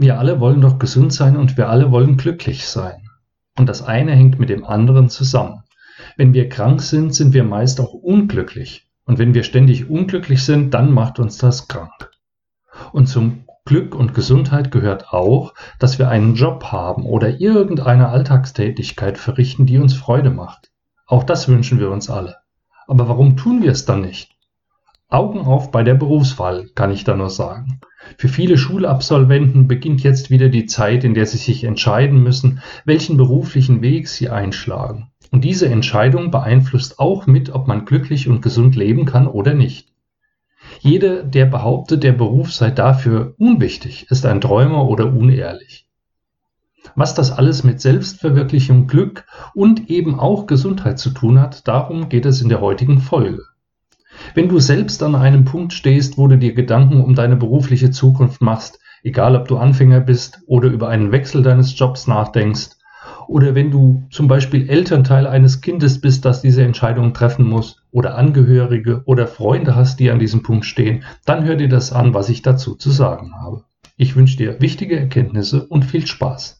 Wir alle wollen doch gesund sein und wir alle wollen glücklich sein. Und das eine hängt mit dem anderen zusammen. Wenn wir krank sind, sind wir meist auch unglücklich. Und wenn wir ständig unglücklich sind, dann macht uns das krank. Und zum Glück und Gesundheit gehört auch, dass wir einen Job haben oder irgendeine Alltagstätigkeit verrichten, die uns Freude macht. Auch das wünschen wir uns alle. Aber warum tun wir es dann nicht? Augen auf bei der Berufswahl, kann ich da nur sagen. Für viele Schulabsolventen beginnt jetzt wieder die Zeit, in der sie sich entscheiden müssen, welchen beruflichen Weg sie einschlagen. Und diese Entscheidung beeinflusst auch mit, ob man glücklich und gesund leben kann oder nicht. Jeder, der behauptet, der Beruf sei dafür unwichtig, ist ein Träumer oder unehrlich. Was das alles mit Selbstverwirklichung, Glück und eben auch Gesundheit zu tun hat, darum geht es in der heutigen Folge. Wenn du selbst an einem Punkt stehst, wo du dir Gedanken um deine berufliche Zukunft machst, egal ob du Anfänger bist oder über einen Wechsel deines Jobs nachdenkst, oder wenn du zum Beispiel Elternteil eines Kindes bist, das diese Entscheidung treffen muss, oder Angehörige oder Freunde hast, die an diesem Punkt stehen, dann hör dir das an, was ich dazu zu sagen habe. Ich wünsche dir wichtige Erkenntnisse und viel Spaß.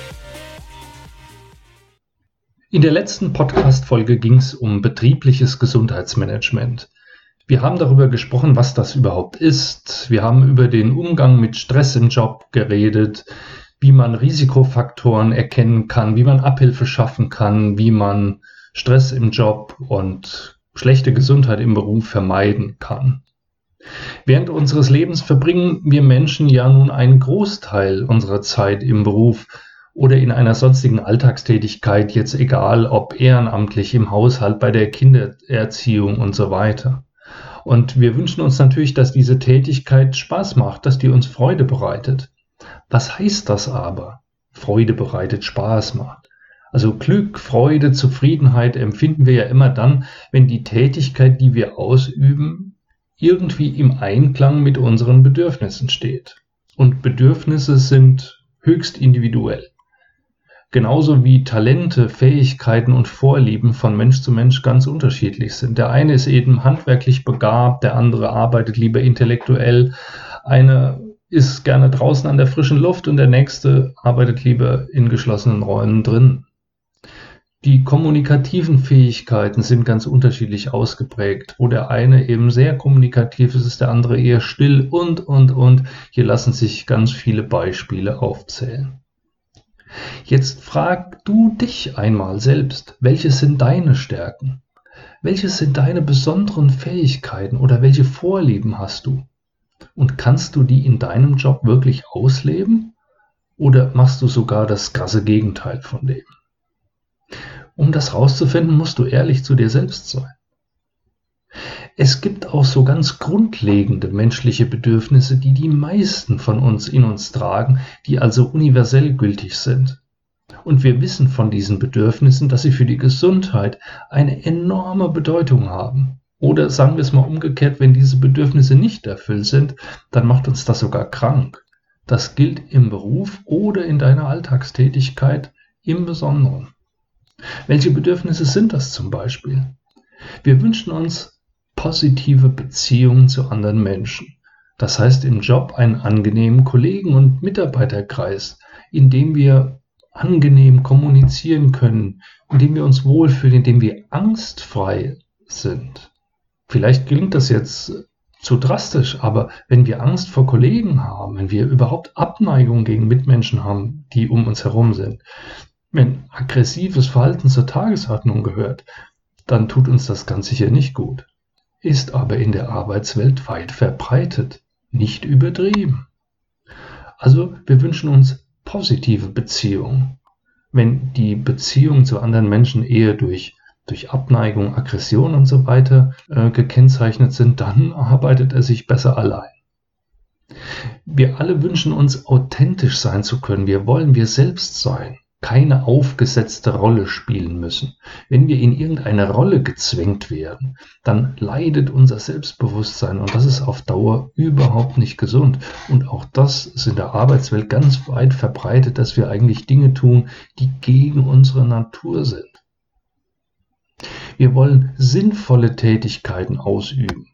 In der letzten Podcast-Folge ging es um betriebliches Gesundheitsmanagement. Wir haben darüber gesprochen, was das überhaupt ist. Wir haben über den Umgang mit Stress im Job geredet, wie man Risikofaktoren erkennen kann, wie man Abhilfe schaffen kann, wie man Stress im Job und schlechte Gesundheit im Beruf vermeiden kann. Während unseres Lebens verbringen wir Menschen ja nun einen Großteil unserer Zeit im Beruf oder in einer sonstigen Alltagstätigkeit, jetzt egal ob ehrenamtlich im Haushalt, bei der Kindererziehung und so weiter. Und wir wünschen uns natürlich, dass diese Tätigkeit Spaß macht, dass die uns Freude bereitet. Was heißt das aber? Freude bereitet, Spaß macht. Also Glück, Freude, Zufriedenheit empfinden wir ja immer dann, wenn die Tätigkeit, die wir ausüben, irgendwie im Einklang mit unseren Bedürfnissen steht. Und Bedürfnisse sind höchst individuell. Genauso wie Talente, Fähigkeiten und Vorlieben von Mensch zu Mensch ganz unterschiedlich sind. Der eine ist eben handwerklich begabt, der andere arbeitet lieber intellektuell. Einer ist gerne draußen an der frischen Luft und der nächste arbeitet lieber in geschlossenen Räumen drin. Die kommunikativen Fähigkeiten sind ganz unterschiedlich ausgeprägt. Wo der eine eben sehr kommunikativ ist, ist der andere eher still und, und, und. Hier lassen sich ganz viele Beispiele aufzählen. Jetzt frag du dich einmal selbst, welche sind deine Stärken? Welche sind deine besonderen Fähigkeiten oder welche Vorlieben hast du? Und kannst du die in deinem Job wirklich ausleben? Oder machst du sogar das krasse Gegenteil von dem? Um das rauszufinden, musst du ehrlich zu dir selbst sein. Es gibt auch so ganz grundlegende menschliche Bedürfnisse, die die meisten von uns in uns tragen, die also universell gültig sind. Und wir wissen von diesen Bedürfnissen, dass sie für die Gesundheit eine enorme Bedeutung haben. Oder sagen wir es mal umgekehrt, wenn diese Bedürfnisse nicht erfüllt sind, dann macht uns das sogar krank. Das gilt im Beruf oder in deiner Alltagstätigkeit im Besonderen. Welche Bedürfnisse sind das zum Beispiel? Wir wünschen uns positive Beziehungen zu anderen Menschen. Das heißt im Job einen angenehmen Kollegen- und Mitarbeiterkreis, in dem wir angenehm kommunizieren können, in dem wir uns wohlfühlen, in dem wir angstfrei sind. Vielleicht klingt das jetzt zu drastisch, aber wenn wir Angst vor Kollegen haben, wenn wir überhaupt Abneigung gegen Mitmenschen haben, die um uns herum sind, wenn aggressives Verhalten zur Tagesordnung gehört, dann tut uns das ganz sicher nicht gut ist aber in der Arbeitswelt weit verbreitet, nicht übertrieben. Also wir wünschen uns positive Beziehungen. Wenn die Beziehungen zu anderen Menschen eher durch, durch Abneigung, Aggression und so weiter äh, gekennzeichnet sind, dann arbeitet er sich besser allein. Wir alle wünschen uns authentisch sein zu können. Wir wollen wir selbst sein keine aufgesetzte Rolle spielen müssen. Wenn wir in irgendeine Rolle gezwängt werden, dann leidet unser Selbstbewusstsein und das ist auf Dauer überhaupt nicht gesund. Und auch das ist in der Arbeitswelt ganz weit verbreitet, dass wir eigentlich Dinge tun, die gegen unsere Natur sind. Wir wollen sinnvolle Tätigkeiten ausüben.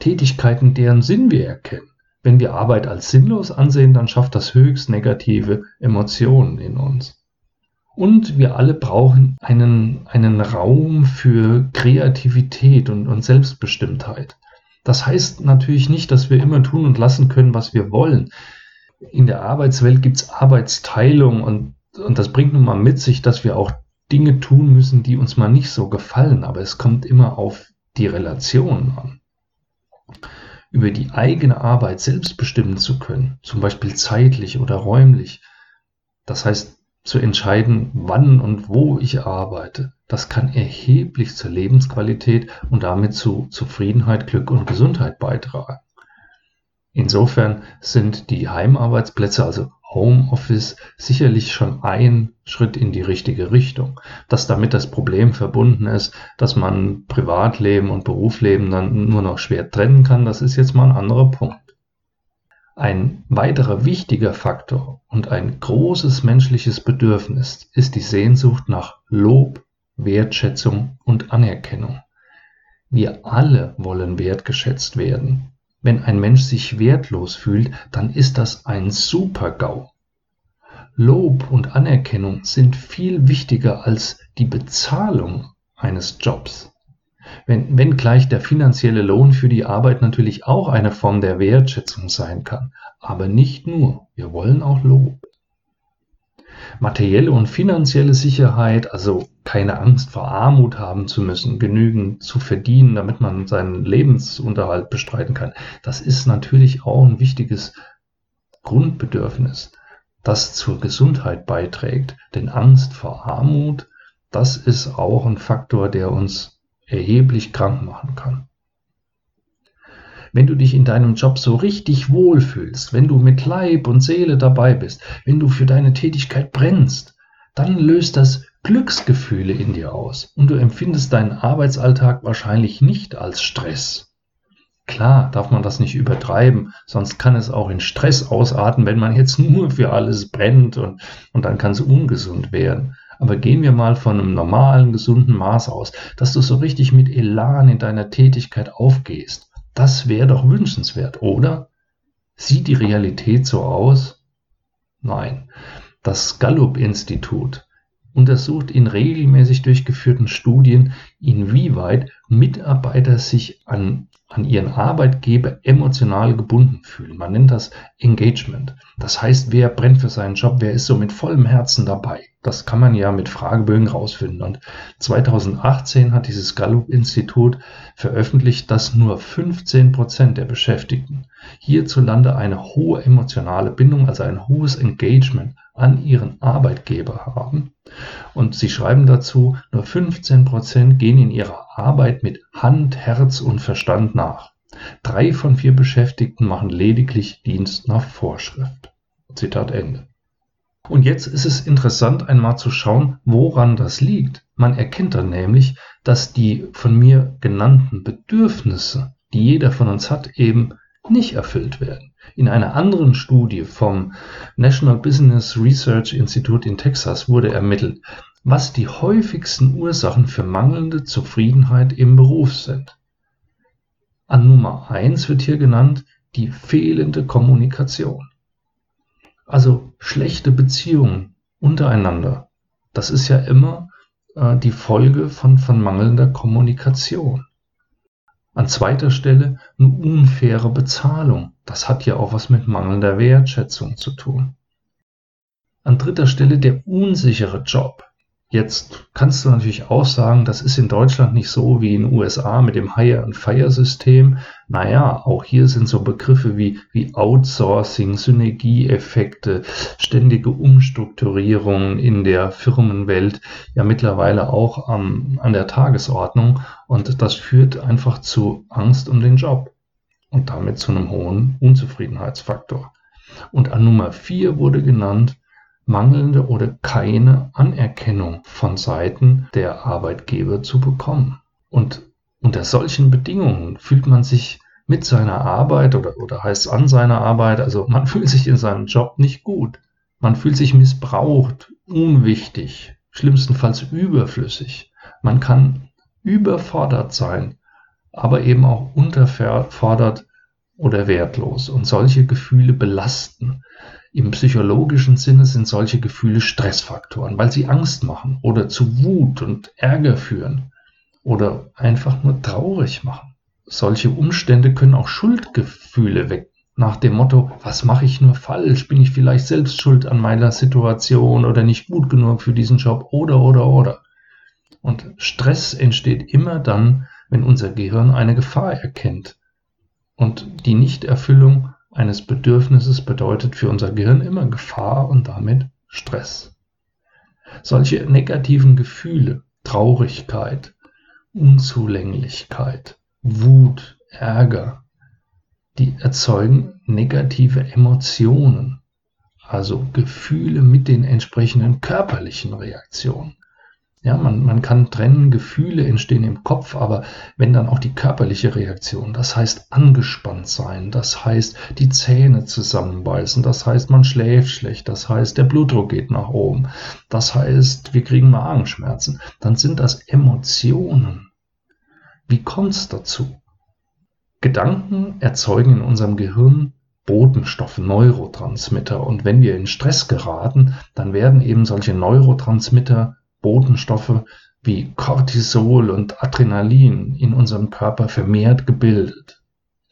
Tätigkeiten, deren Sinn wir erkennen. Wenn wir Arbeit als sinnlos ansehen, dann schafft das höchst negative Emotionen in uns. Und wir alle brauchen einen, einen Raum für Kreativität und, und Selbstbestimmtheit. Das heißt natürlich nicht, dass wir immer tun und lassen können, was wir wollen. In der Arbeitswelt gibt es Arbeitsteilung und, und das bringt nun mal mit sich, dass wir auch Dinge tun müssen, die uns mal nicht so gefallen. Aber es kommt immer auf die Relation an. Über die eigene Arbeit selbst bestimmen zu können, zum Beispiel zeitlich oder räumlich. Das heißt, zu entscheiden, wann und wo ich arbeite, das kann erheblich zur Lebensqualität und damit zu Zufriedenheit, Glück und Gesundheit beitragen. Insofern sind die Heimarbeitsplätze, also Homeoffice, sicherlich schon ein Schritt in die richtige Richtung. Dass damit das Problem verbunden ist, dass man Privatleben und Berufsleben dann nur noch schwer trennen kann, das ist jetzt mal ein anderer Punkt. Ein weiterer wichtiger Faktor und ein großes menschliches Bedürfnis ist die Sehnsucht nach Lob, Wertschätzung und Anerkennung. Wir alle wollen wertgeschätzt werden. Wenn ein Mensch sich wertlos fühlt, dann ist das ein Super-GAU. Lob und Anerkennung sind viel wichtiger als die Bezahlung eines Jobs. Wenn, wenn gleich der finanzielle Lohn für die Arbeit natürlich auch eine Form der Wertschätzung sein kann, aber nicht nur. Wir wollen auch Lob. Materielle und finanzielle Sicherheit, also keine Angst vor Armut haben zu müssen, genügend zu verdienen, damit man seinen Lebensunterhalt bestreiten kann, das ist natürlich auch ein wichtiges Grundbedürfnis, das zur Gesundheit beiträgt. Denn Angst vor Armut, das ist auch ein Faktor, der uns erheblich krank machen kann. Wenn du dich in deinem Job so richtig wohlfühlst, wenn du mit Leib und Seele dabei bist, wenn du für deine Tätigkeit brennst, dann löst das Glücksgefühle in dir aus und du empfindest deinen Arbeitsalltag wahrscheinlich nicht als Stress. Klar darf man das nicht übertreiben, sonst kann es auch in Stress ausarten, wenn man jetzt nur für alles brennt und, und dann kann es ungesund werden. Aber gehen wir mal von einem normalen, gesunden Maß aus, dass du so richtig mit Elan in deiner Tätigkeit aufgehst. Das wäre doch wünschenswert, oder? Sieht die Realität so aus? Nein. Das Gallup-Institut untersucht in regelmäßig durchgeführten Studien, inwieweit Mitarbeiter sich an an ihren Arbeitgeber emotional gebunden fühlen. Man nennt das Engagement. Das heißt, wer brennt für seinen Job, wer ist so mit vollem Herzen dabei. Das kann man ja mit Fragebögen rausfinden. Und 2018 hat dieses Gallup-Institut veröffentlicht, dass nur 15 Prozent der Beschäftigten hierzulande eine hohe emotionale Bindung, also ein hohes Engagement an ihren Arbeitgeber haben. Und sie schreiben dazu, nur 15 Prozent gehen in ihrer Arbeit mit Hand, Herz und Verstand nach. Drei von vier Beschäftigten machen lediglich Dienst nach Vorschrift. Zitat Ende. Und jetzt ist es interessant, einmal zu schauen, woran das liegt. Man erkennt dann nämlich, dass die von mir genannten Bedürfnisse, die jeder von uns hat, eben nicht erfüllt werden. In einer anderen Studie vom National Business Research Institute in Texas wurde ermittelt, was die häufigsten Ursachen für mangelnde Zufriedenheit im Beruf sind. An Nummer eins wird hier genannt die fehlende Kommunikation. Also schlechte Beziehungen untereinander. Das ist ja immer äh, die Folge von, von mangelnder Kommunikation. An zweiter Stelle eine unfaire Bezahlung. Das hat ja auch was mit mangelnder Wertschätzung zu tun. An dritter Stelle der unsichere Job. Jetzt kannst du natürlich auch sagen, das ist in Deutschland nicht so wie in den USA mit dem Hire-and-Fire-System. Naja, auch hier sind so Begriffe wie, wie Outsourcing, Synergieeffekte, ständige Umstrukturierungen in der Firmenwelt ja mittlerweile auch ähm, an der Tagesordnung. Und das führt einfach zu Angst um den Job und damit zu einem hohen Unzufriedenheitsfaktor. Und an Nummer vier wurde genannt, mangelnde oder keine Anerkennung von Seiten der Arbeitgeber zu bekommen. Und unter solchen Bedingungen fühlt man sich mit seiner Arbeit oder, oder heißt an seiner Arbeit, also man fühlt sich in seinem Job nicht gut. Man fühlt sich missbraucht, unwichtig, schlimmstenfalls überflüssig. Man kann überfordert sein, aber eben auch unterfordert oder wertlos. Und solche Gefühle belasten. Im psychologischen Sinne sind solche Gefühle Stressfaktoren, weil sie Angst machen oder zu Wut und Ärger führen oder einfach nur traurig machen. Solche Umstände können auch Schuldgefühle wecken. Nach dem Motto, was mache ich nur falsch? Bin ich vielleicht selbst schuld an meiner Situation oder nicht gut genug für diesen Job oder oder oder. Und Stress entsteht immer dann, wenn unser Gehirn eine Gefahr erkennt. Und die Nichterfüllung eines Bedürfnisses bedeutet für unser Gehirn immer Gefahr und damit Stress. Solche negativen Gefühle, Traurigkeit, Unzulänglichkeit, Wut, Ärger, die erzeugen negative Emotionen, also Gefühle mit den entsprechenden körperlichen Reaktionen. Ja, man, man kann trennen, Gefühle entstehen im Kopf, aber wenn dann auch die körperliche Reaktion, das heißt angespannt sein, das heißt die Zähne zusammenbeißen, das heißt man schläft schlecht, das heißt der Blutdruck geht nach oben, das heißt wir kriegen Magenschmerzen, dann sind das Emotionen. Wie kommt es dazu? Gedanken erzeugen in unserem Gehirn Botenstoffe, Neurotransmitter. Und wenn wir in Stress geraten, dann werden eben solche Neurotransmitter Botenstoffe wie Cortisol und Adrenalin in unserem Körper vermehrt gebildet.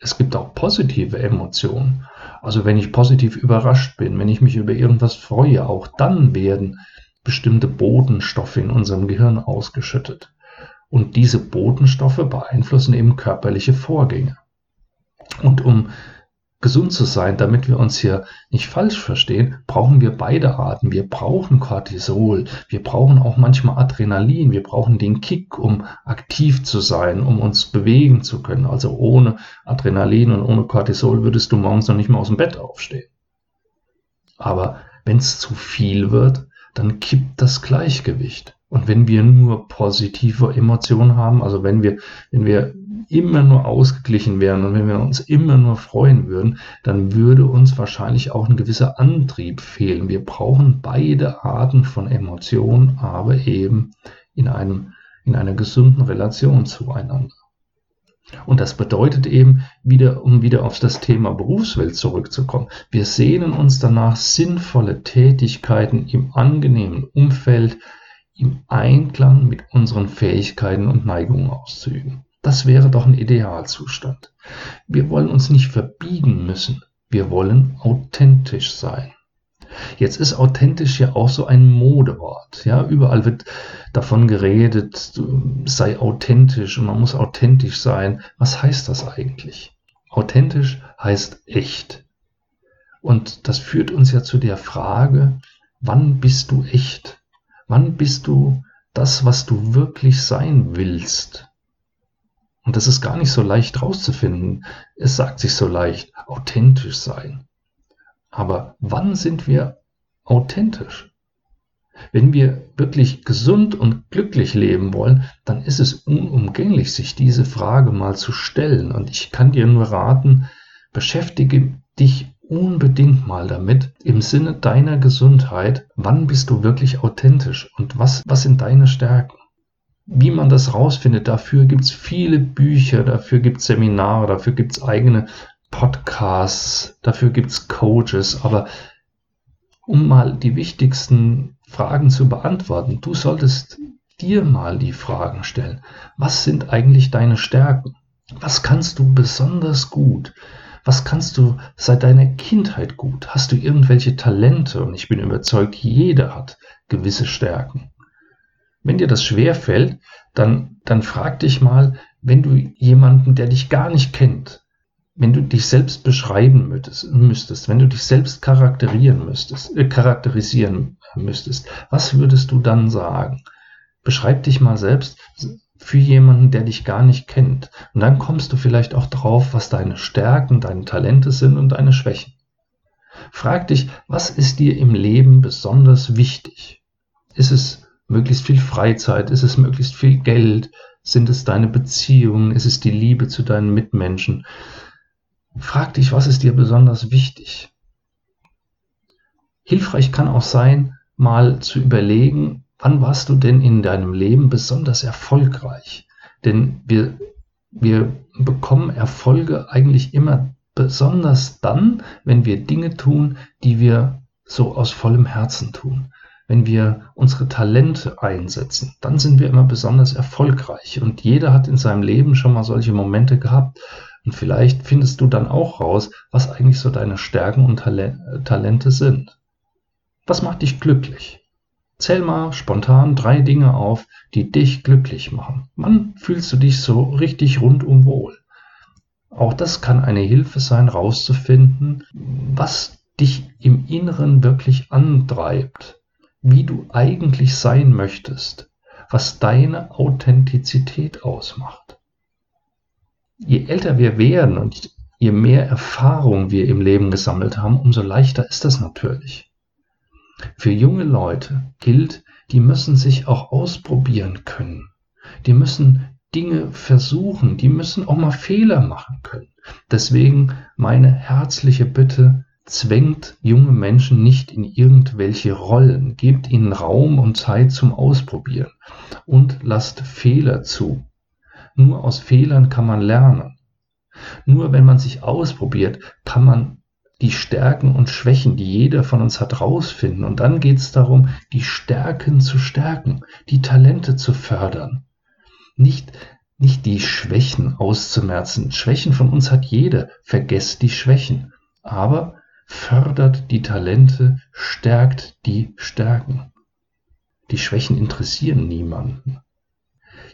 Es gibt auch positive Emotionen. Also wenn ich positiv überrascht bin, wenn ich mich über irgendwas freue, auch dann werden bestimmte Botenstoffe in unserem Gehirn ausgeschüttet. Und diese Botenstoffe beeinflussen eben körperliche Vorgänge. Und um gesund zu sein, damit wir uns hier nicht falsch verstehen, brauchen wir beide Arten. Wir brauchen Cortisol, wir brauchen auch manchmal Adrenalin, wir brauchen den Kick, um aktiv zu sein, um uns bewegen zu können. Also ohne Adrenalin und ohne Cortisol würdest du morgens noch nicht mal aus dem Bett aufstehen. Aber wenn es zu viel wird, dann kippt das Gleichgewicht. Und wenn wir nur positive Emotionen haben, also wenn wir, wenn wir immer nur ausgeglichen wären und wenn wir uns immer nur freuen würden, dann würde uns wahrscheinlich auch ein gewisser Antrieb fehlen. Wir brauchen beide Arten von Emotionen, aber eben in einem, in einer gesunden Relation zueinander. Und das bedeutet eben wieder, um wieder auf das Thema Berufswelt zurückzukommen. Wir sehnen uns danach, sinnvolle Tätigkeiten im angenehmen Umfeld im Einklang mit unseren Fähigkeiten und Neigungen auszuüben. Das wäre doch ein Idealzustand. Wir wollen uns nicht verbiegen müssen. Wir wollen authentisch sein. Jetzt ist authentisch ja auch so ein Modewort. Ja, überall wird davon geredet, sei authentisch und man muss authentisch sein. Was heißt das eigentlich? Authentisch heißt echt. Und das führt uns ja zu der Frage, wann bist du echt? Wann bist du das, was du wirklich sein willst? Und das ist gar nicht so leicht rauszufinden. Es sagt sich so leicht, authentisch sein. Aber wann sind wir authentisch? Wenn wir wirklich gesund und glücklich leben wollen, dann ist es unumgänglich, sich diese Frage mal zu stellen. Und ich kann dir nur raten, beschäftige dich unbedingt mal damit im Sinne deiner Gesundheit, wann bist du wirklich authentisch und was, was sind deine Stärken? Wie man das rausfindet, dafür gibt es viele Bücher, dafür gibt es Seminare, dafür gibt es eigene Podcasts, dafür gibt es Coaches, aber um mal die wichtigsten Fragen zu beantworten, du solltest dir mal die Fragen stellen. Was sind eigentlich deine Stärken? Was kannst du besonders gut? Was kannst du seit deiner Kindheit gut? Hast du irgendwelche Talente? Und ich bin überzeugt, jeder hat gewisse Stärken. Wenn dir das schwer fällt, dann, dann frag dich mal, wenn du jemanden, der dich gar nicht kennt, wenn du dich selbst beschreiben müsstest, wenn du dich selbst charakterieren müsstest, äh, charakterisieren müsstest, was würdest du dann sagen? Beschreib dich mal selbst für jemanden, der dich gar nicht kennt. Und dann kommst du vielleicht auch drauf, was deine Stärken, deine Talente sind und deine Schwächen. Frag dich, was ist dir im Leben besonders wichtig? Ist es möglichst viel Freizeit? Ist es möglichst viel Geld? Sind es deine Beziehungen? Ist es die Liebe zu deinen Mitmenschen? Frag dich, was ist dir besonders wichtig? Hilfreich kann auch sein, mal zu überlegen, wann warst du denn in deinem Leben besonders erfolgreich? Denn wir, wir bekommen Erfolge eigentlich immer besonders dann, wenn wir Dinge tun, die wir so aus vollem Herzen tun. Wenn wir unsere Talente einsetzen, dann sind wir immer besonders erfolgreich. Und jeder hat in seinem Leben schon mal solche Momente gehabt. Und vielleicht findest du dann auch raus, was eigentlich so deine Stärken und Talente sind. Was macht dich glücklich? Zähl mal spontan drei Dinge auf, die dich glücklich machen. Wann fühlst du dich so richtig rundum wohl? Auch das kann eine Hilfe sein, rauszufinden, was dich im Inneren wirklich antreibt, wie du eigentlich sein möchtest, was deine Authentizität ausmacht. Je älter wir werden und je mehr Erfahrung wir im Leben gesammelt haben, umso leichter ist das natürlich. Für junge Leute gilt, die müssen sich auch ausprobieren können. Die müssen Dinge versuchen, die müssen auch mal Fehler machen können. Deswegen meine herzliche Bitte, zwängt junge Menschen nicht in irgendwelche Rollen, gebt ihnen Raum und Zeit zum Ausprobieren und lasst Fehler zu. Nur aus Fehlern kann man lernen. Nur wenn man sich ausprobiert, kann man die Stärken und Schwächen, die jeder von uns hat, rausfinden. Und dann geht es darum, die Stärken zu stärken, die Talente zu fördern nicht, nicht die Schwächen auszumerzen. Schwächen von uns hat jeder. Vergesst die Schwächen. Aber fördert die Talente, stärkt die Stärken. Die Schwächen interessieren niemanden.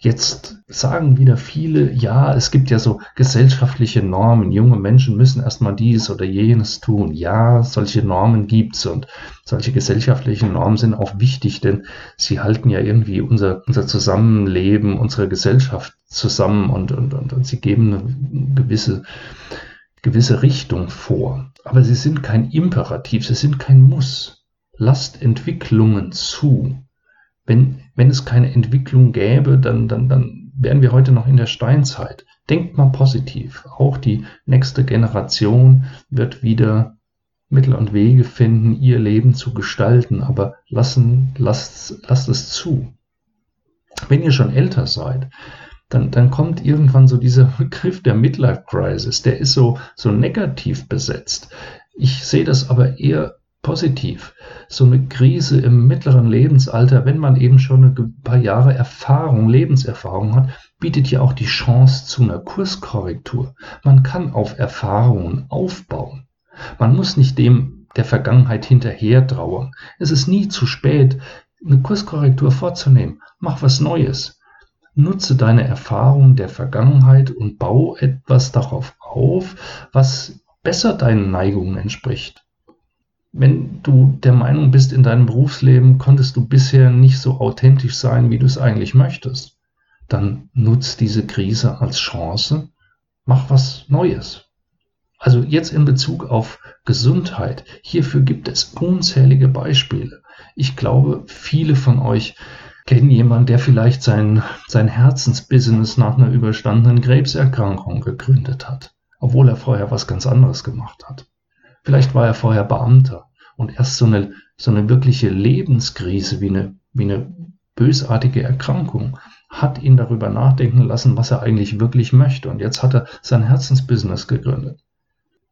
Jetzt sagen wieder viele, ja, es gibt ja so gesellschaftliche Normen. Junge Menschen müssen erstmal dies oder jenes tun. Ja, solche Normen gibt's und solche gesellschaftlichen Normen sind auch wichtig, denn sie halten ja irgendwie unser, unser Zusammenleben, unsere Gesellschaft zusammen und, und, und, und sie geben eine gewisse, gewisse Richtung vor. Aber sie sind kein Imperativ, sie sind kein Muss. Lasst Entwicklungen zu wenn, wenn es keine Entwicklung gäbe, dann, dann, dann wären wir heute noch in der Steinzeit. Denkt mal positiv. Auch die nächste Generation wird wieder Mittel und Wege finden, ihr Leben zu gestalten, aber lassen, lasst, lasst es zu. Wenn ihr schon älter seid, dann, dann kommt irgendwann so dieser Begriff der Midlife Crisis, der ist so, so negativ besetzt. Ich sehe das aber eher positiv. So eine Krise im mittleren Lebensalter, wenn man eben schon ein paar Jahre Erfahrung, Lebenserfahrung hat, bietet ja auch die Chance zu einer Kurskorrektur. Man kann auf Erfahrungen aufbauen. Man muss nicht dem der Vergangenheit hinterher trauern. Es ist nie zu spät, eine Kurskorrektur vorzunehmen. Mach was Neues. Nutze deine Erfahrungen der Vergangenheit und bau etwas darauf auf, was besser deinen Neigungen entspricht wenn du der Meinung bist, in deinem Berufsleben konntest du bisher nicht so authentisch sein, wie du es eigentlich möchtest, dann nutz diese Krise als Chance, mach was Neues. Also jetzt in Bezug auf Gesundheit, hierfür gibt es unzählige Beispiele. Ich glaube, viele von euch kennen jemanden, der vielleicht sein, sein Herzensbusiness nach einer überstandenen Krebserkrankung gegründet hat, obwohl er vorher was ganz anderes gemacht hat. Vielleicht war er vorher Beamter und erst so eine, so eine wirkliche Lebenskrise wie eine, wie eine bösartige Erkrankung hat ihn darüber nachdenken lassen, was er eigentlich wirklich möchte. Und jetzt hat er sein Herzensbusiness gegründet.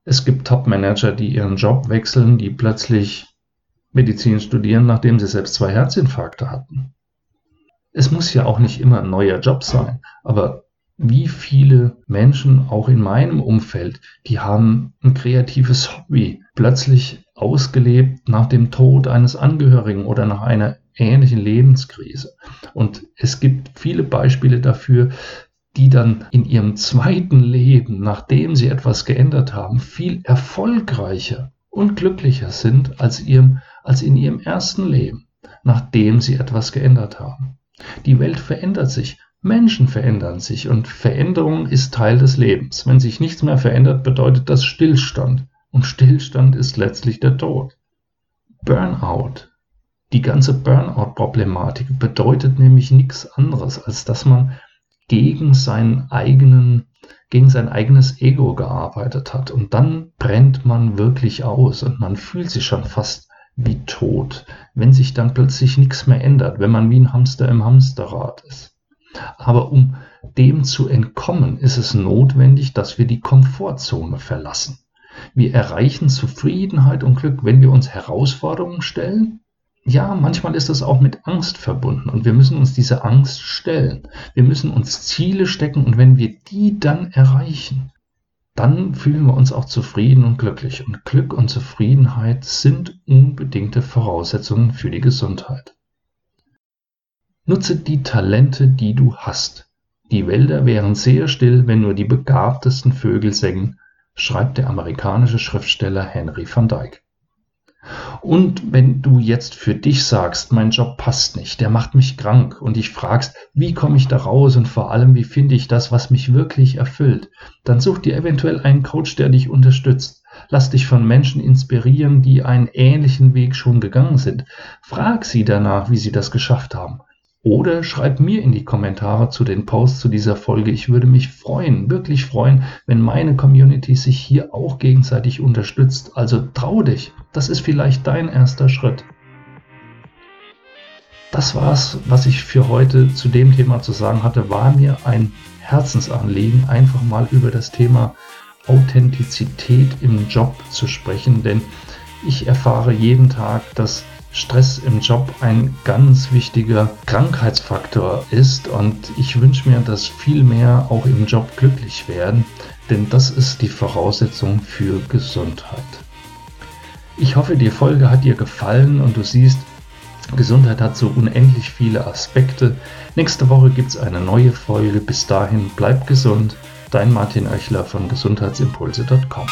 Es gibt Top-Manager, die ihren Job wechseln, die plötzlich Medizin studieren, nachdem sie selbst zwei Herzinfarkte hatten. Es muss ja auch nicht immer ein neuer Job sein, aber wie viele Menschen, auch in meinem Umfeld, die haben ein kreatives Hobby plötzlich ausgelebt nach dem Tod eines Angehörigen oder nach einer ähnlichen Lebenskrise. Und es gibt viele Beispiele dafür, die dann in ihrem zweiten Leben, nachdem sie etwas geändert haben, viel erfolgreicher und glücklicher sind als, ihrem, als in ihrem ersten Leben, nachdem sie etwas geändert haben. Die Welt verändert sich Menschen verändern sich und Veränderung ist Teil des Lebens. Wenn sich nichts mehr verändert, bedeutet das Stillstand. Und Stillstand ist letztlich der Tod. Burnout. Die ganze Burnout-Problematik bedeutet nämlich nichts anderes, als dass man gegen seinen eigenen, gegen sein eigenes Ego gearbeitet hat. Und dann brennt man wirklich aus und man fühlt sich schon fast wie tot, wenn sich dann plötzlich nichts mehr ändert, wenn man wie ein Hamster im Hamsterrad ist. Aber um dem zu entkommen, ist es notwendig, dass wir die Komfortzone verlassen. Wir erreichen Zufriedenheit und Glück, wenn wir uns Herausforderungen stellen. Ja, manchmal ist das auch mit Angst verbunden und wir müssen uns diese Angst stellen. Wir müssen uns Ziele stecken und wenn wir die dann erreichen, dann fühlen wir uns auch zufrieden und glücklich. Und Glück und Zufriedenheit sind unbedingte Voraussetzungen für die Gesundheit. Nutze die Talente, die du hast. Die Wälder wären sehr still, wenn nur die begabtesten Vögel sängen, schreibt der amerikanische Schriftsteller Henry van Dyke. Und wenn du jetzt für dich sagst, mein Job passt nicht, der macht mich krank und dich fragst, wie komme ich da raus und vor allem, wie finde ich das, was mich wirklich erfüllt, dann such dir eventuell einen Coach, der dich unterstützt. Lass dich von Menschen inspirieren, die einen ähnlichen Weg schon gegangen sind. Frag sie danach, wie sie das geschafft haben. Oder schreib mir in die Kommentare zu den Posts zu dieser Folge. Ich würde mich freuen, wirklich freuen, wenn meine Community sich hier auch gegenseitig unterstützt. Also trau dich. Das ist vielleicht dein erster Schritt. Das war's, was ich für heute zu dem Thema zu sagen hatte. War mir ein Herzensanliegen, einfach mal über das Thema Authentizität im Job zu sprechen, denn ich erfahre jeden Tag, dass Stress im Job ein ganz wichtiger Krankheitsfaktor ist und ich wünsche mir, dass viel mehr auch im Job glücklich werden, denn das ist die Voraussetzung für Gesundheit. Ich hoffe, die Folge hat dir gefallen und du siehst, Gesundheit hat so unendlich viele Aspekte. Nächste Woche gibt es eine neue Folge. Bis dahin bleib gesund. Dein Martin Oechler von gesundheitsimpulse.com.